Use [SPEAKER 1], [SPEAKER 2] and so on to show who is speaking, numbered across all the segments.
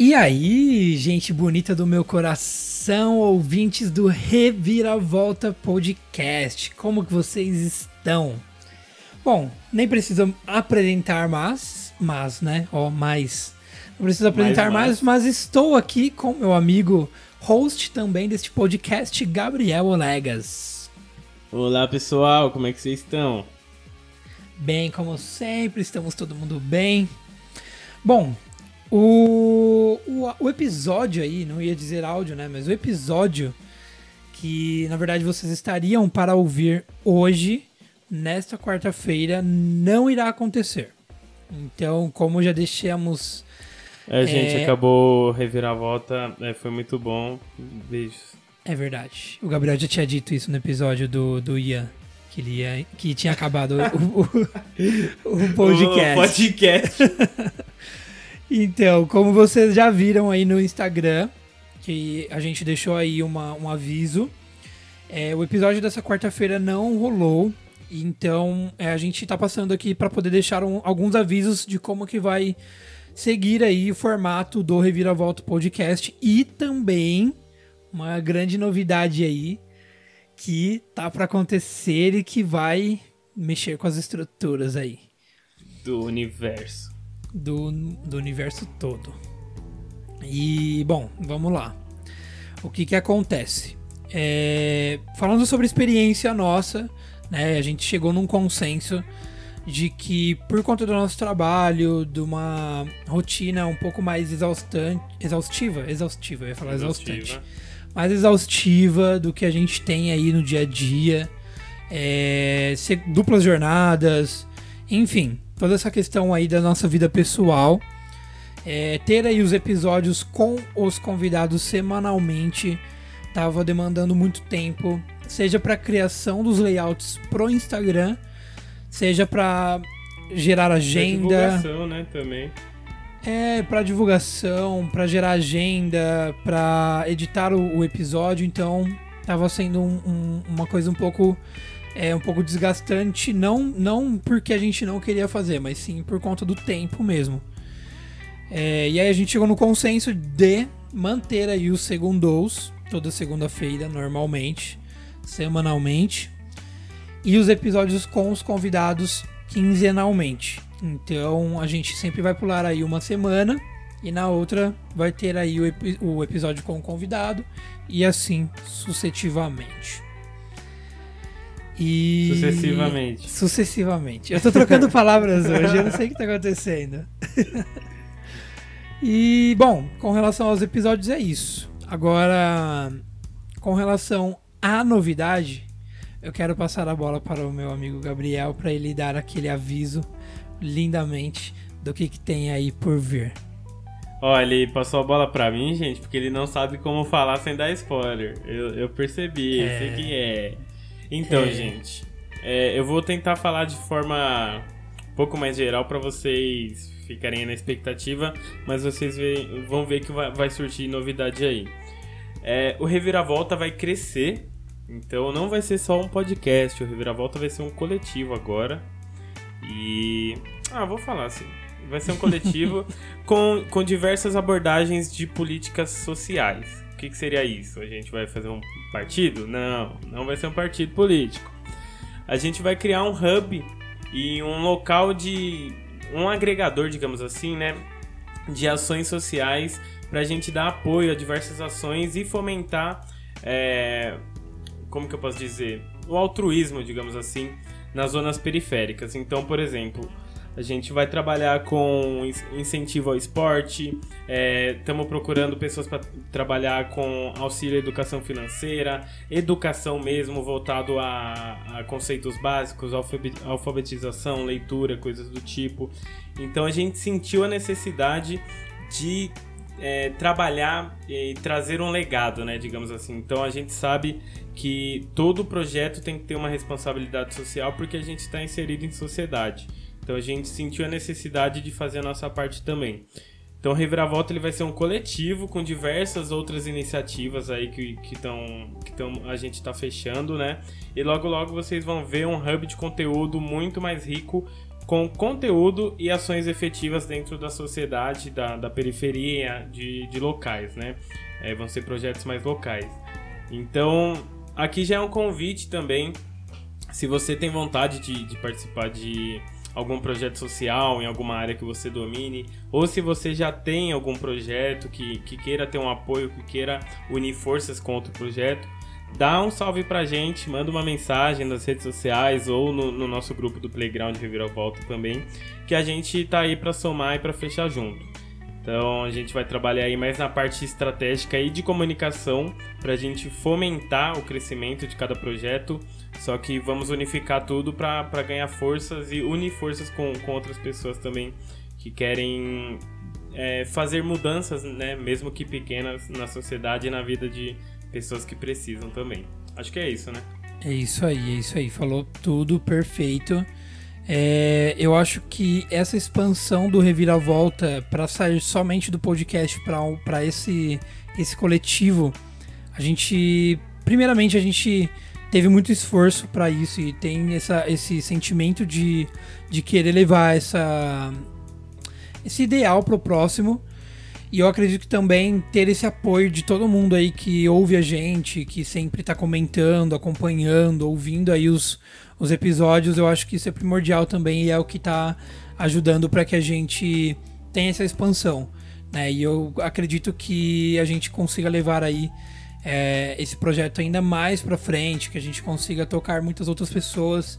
[SPEAKER 1] E aí, gente bonita do meu coração, ouvintes do Reviravolta Podcast, como que vocês estão? Bom, nem preciso apresentar mais, mas, né, ó, mais, não preciso apresentar mais, mais, mas estou aqui com meu amigo, host também deste podcast, Gabriel Olegas.
[SPEAKER 2] Olá pessoal, como é que vocês estão?
[SPEAKER 1] Bem, como sempre, estamos todo mundo bem. Bom, o, o, o, episódio aí, não ia dizer áudio, né? Mas o episódio que na verdade vocês estariam para ouvir hoje, nesta quarta-feira, não irá acontecer. Então, como já deixamos.
[SPEAKER 2] É, gente, é... acabou reviravolta, é, foi muito bom. Beijos.
[SPEAKER 1] É verdade. O Gabriel já tinha dito isso no episódio do, do Ian. Que, ele ia, que tinha acabado o, o, o podcast.
[SPEAKER 2] O podcast.
[SPEAKER 1] Então, como vocês já viram aí no Instagram, que a gente deixou aí uma, um aviso, é, o episódio dessa quarta-feira não rolou. Então, é, a gente está passando aqui para poder deixar um, alguns avisos de como que vai seguir aí o formato do Reviravolta Podcast. E também uma grande novidade aí que tá para acontecer e que vai mexer com as estruturas aí.
[SPEAKER 2] Do universo
[SPEAKER 1] do, do universo todo. E, bom, vamos lá. O que que acontece? É, falando sobre experiência nossa, né, a gente chegou num consenso de que por conta do nosso trabalho, de uma rotina um pouco mais exaustante, exaustiva, exaustiva, eu ia falar exaustiva. exaustante, mais exaustiva do que a gente tem aí no dia a dia, é, duplas jornadas, enfim, toda essa questão aí da nossa vida pessoal. É, ter aí os episódios com os convidados semanalmente estava demandando muito tempo, seja para criação dos layouts pro Instagram, seja para gerar agenda, pra
[SPEAKER 2] divulgação, né, também.
[SPEAKER 1] É, para divulgação, para gerar agenda, para editar o, o, episódio, então tava sendo um, um, uma coisa um pouco é um pouco desgastante, não, não porque a gente não queria fazer, mas sim por conta do tempo mesmo. É, e aí a gente chegou no consenso de manter aí os segundos toda segunda-feira, normalmente, semanalmente, e os episódios com os convidados quinzenalmente. Então a gente sempre vai pular aí uma semana e na outra vai ter aí o, o episódio com o convidado e assim sucessivamente.
[SPEAKER 2] E... Sucessivamente.
[SPEAKER 1] Sucessivamente. Eu tô trocando palavras hoje, eu não sei o que tá acontecendo. e, bom, com relação aos episódios é isso. Agora, com relação à novidade, eu quero passar a bola para o meu amigo Gabriel para ele dar aquele aviso lindamente do que, que tem aí por vir.
[SPEAKER 2] Olha, ele passou a bola pra mim, gente, porque ele não sabe como falar sem dar spoiler. Eu, eu percebi, é... sei que é. Então, é. gente, é, eu vou tentar falar de forma um pouco mais geral para vocês ficarem na expectativa, mas vocês vão ver que vai, vai surgir novidade aí. É, o Reviravolta vai crescer, então não vai ser só um podcast, o Reviravolta vai ser um coletivo agora. E. Ah, vou falar assim. Vai ser um coletivo com, com diversas abordagens de políticas sociais que, que seria isso? A gente vai fazer um partido? Não, não vai ser um partido político. A gente vai criar um hub e um local de. um agregador, digamos assim, né? De ações sociais para a gente dar apoio a diversas ações e fomentar. É, como que eu posso dizer? O altruísmo, digamos assim, nas zonas periféricas. Então, por exemplo, a gente vai trabalhar com incentivo ao esporte, estamos é, procurando pessoas para trabalhar com auxílio à educação financeira, educação mesmo voltado a, a conceitos básicos, alfabetização, leitura, coisas do tipo. Então a gente sentiu a necessidade de é, trabalhar e trazer um legado, né, digamos assim. Então a gente sabe que todo projeto tem que ter uma responsabilidade social porque a gente está inserido em sociedade. Então a gente sentiu a necessidade de fazer a nossa parte também. Então o Reviravolta ele vai ser um coletivo com diversas outras iniciativas aí que que que a gente está fechando, né? E logo logo vocês vão ver um hub de conteúdo muito mais rico com conteúdo e ações efetivas dentro da sociedade, da, da periferia, de, de locais, né? É, vão ser projetos mais locais. Então, aqui já é um convite também, se você tem vontade de, de participar de algum projeto social em alguma área que você domine, ou se você já tem algum projeto que, que queira ter um apoio, que queira unir forças com outro projeto, dá um salve pra gente, manda uma mensagem nas redes sociais ou no, no nosso grupo do Playground Reviravolta também, que a gente tá aí para somar e para fechar junto. Então a gente vai trabalhar aí mais na parte estratégica e de comunicação para a gente fomentar o crescimento de cada projeto. Só que vamos unificar tudo para ganhar forças e unir forças com, com outras pessoas também que querem é, fazer mudanças, né, mesmo que pequenas, na sociedade e na vida de pessoas que precisam também. Acho que é isso, né?
[SPEAKER 1] É isso aí, é isso aí. Falou tudo perfeito. É, eu acho que essa expansão do Reviravolta para sair somente do podcast para esse, esse coletivo, a gente. Primeiramente, a gente teve muito esforço para isso e tem essa, esse sentimento de, de querer levar essa, esse ideal pro próximo. E eu acredito que também ter esse apoio de todo mundo aí que ouve a gente, que sempre está comentando, acompanhando, ouvindo aí os, os episódios, eu acho que isso é primordial também e é o que está ajudando para que a gente tenha essa expansão. Né? E eu acredito que a gente consiga levar aí é, esse projeto ainda mais para frente, que a gente consiga tocar muitas outras pessoas.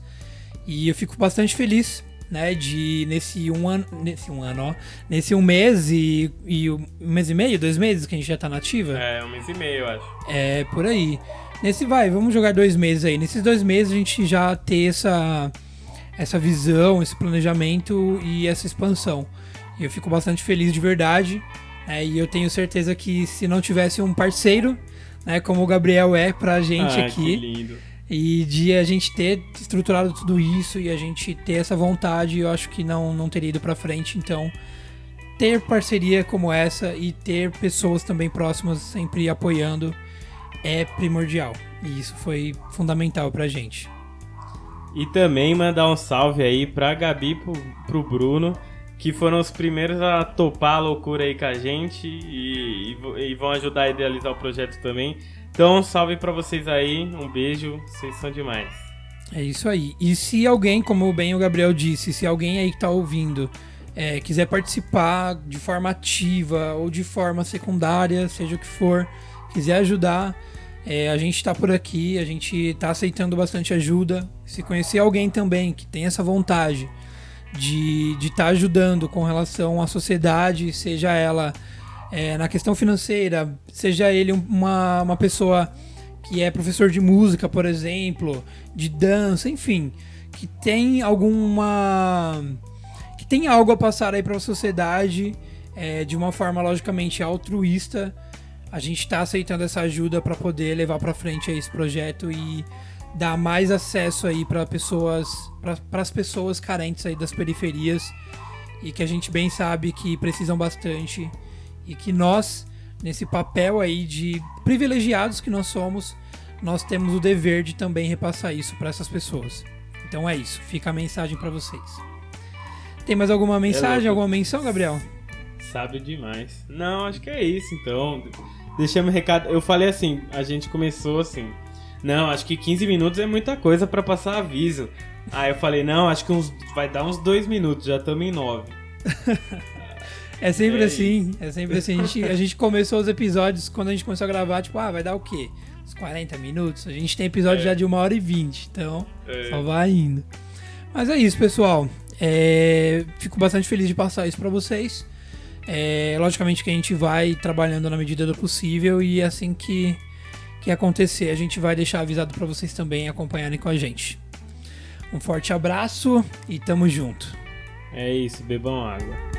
[SPEAKER 1] E eu fico bastante feliz né, de nesse um ano, nesse um ano, ó, nesse um mês e, e um mês e meio, dois meses que a gente já tá nativa.
[SPEAKER 2] É, um mês e meio, eu acho.
[SPEAKER 1] É, por aí. Nesse vai, vamos jogar dois meses aí. Nesses dois meses a gente já ter essa, essa visão, esse planejamento e essa expansão. E eu fico bastante feliz de verdade. É, e eu tenho certeza que se não tivesse um parceiro, né, como o Gabriel é pra gente
[SPEAKER 2] ah,
[SPEAKER 1] aqui.
[SPEAKER 2] Que lindo.
[SPEAKER 1] E de a gente ter estruturado tudo isso e a gente ter essa vontade, eu acho que não, não teria ido pra frente. Então, ter parceria como essa e ter pessoas também próximas sempre apoiando é primordial. E isso foi fundamental pra gente.
[SPEAKER 2] E também mandar um salve aí pra Gabi pro, pro Bruno, que foram os primeiros a topar a loucura aí com a gente e, e, e vão ajudar a idealizar o projeto também. Então, salve para vocês aí, um beijo, vocês são demais.
[SPEAKER 1] É isso aí. E se alguém, como bem o Gabriel disse, se alguém aí que tá ouvindo é, quiser participar de forma ativa ou de forma secundária, seja o que for, quiser ajudar, é, a gente está por aqui, a gente está aceitando bastante ajuda. Se conhecer alguém também que tem essa vontade de estar de tá ajudando com relação à sociedade, seja ela é, na questão financeira, seja ele uma, uma pessoa que é professor de música, por exemplo, de dança, enfim, que tem alguma. que tem algo a passar aí para a sociedade é, de uma forma logicamente altruísta a gente está aceitando essa ajuda para poder levar para frente esse projeto e dar mais acesso aí para pessoas, para as pessoas carentes aí das periferias e que a gente bem sabe que precisam bastante e que nós nesse papel aí de privilegiados que nós somos, nós temos o dever de também repassar isso para essas pessoas. Então é isso, fica a mensagem para vocês. Tem mais alguma mensagem, alguma menção, Gabriel?
[SPEAKER 2] Sabe demais. Não, acho que é isso então. Deixamos recado. Eu falei assim, a gente começou assim. Não, acho que 15 minutos é muita coisa para passar aviso. Aí eu falei, não, acho que uns, vai dar uns 2 minutos, já estamos em 9.
[SPEAKER 1] é sempre é assim, isso. é sempre assim. A gente, a gente começou os episódios, quando a gente começou a gravar, tipo, ah, vai dar o quê? Uns 40 minutos? A gente tem episódio é. já de 1 hora e 20, então é. só vai indo. Mas é isso, pessoal. É, fico bastante feliz de passar isso para vocês. É, logicamente que a gente vai trabalhando na medida do possível e assim que, que acontecer, a gente vai deixar avisado para vocês também acompanharem com a gente. Um forte abraço e tamo junto.
[SPEAKER 2] É isso, bebam água.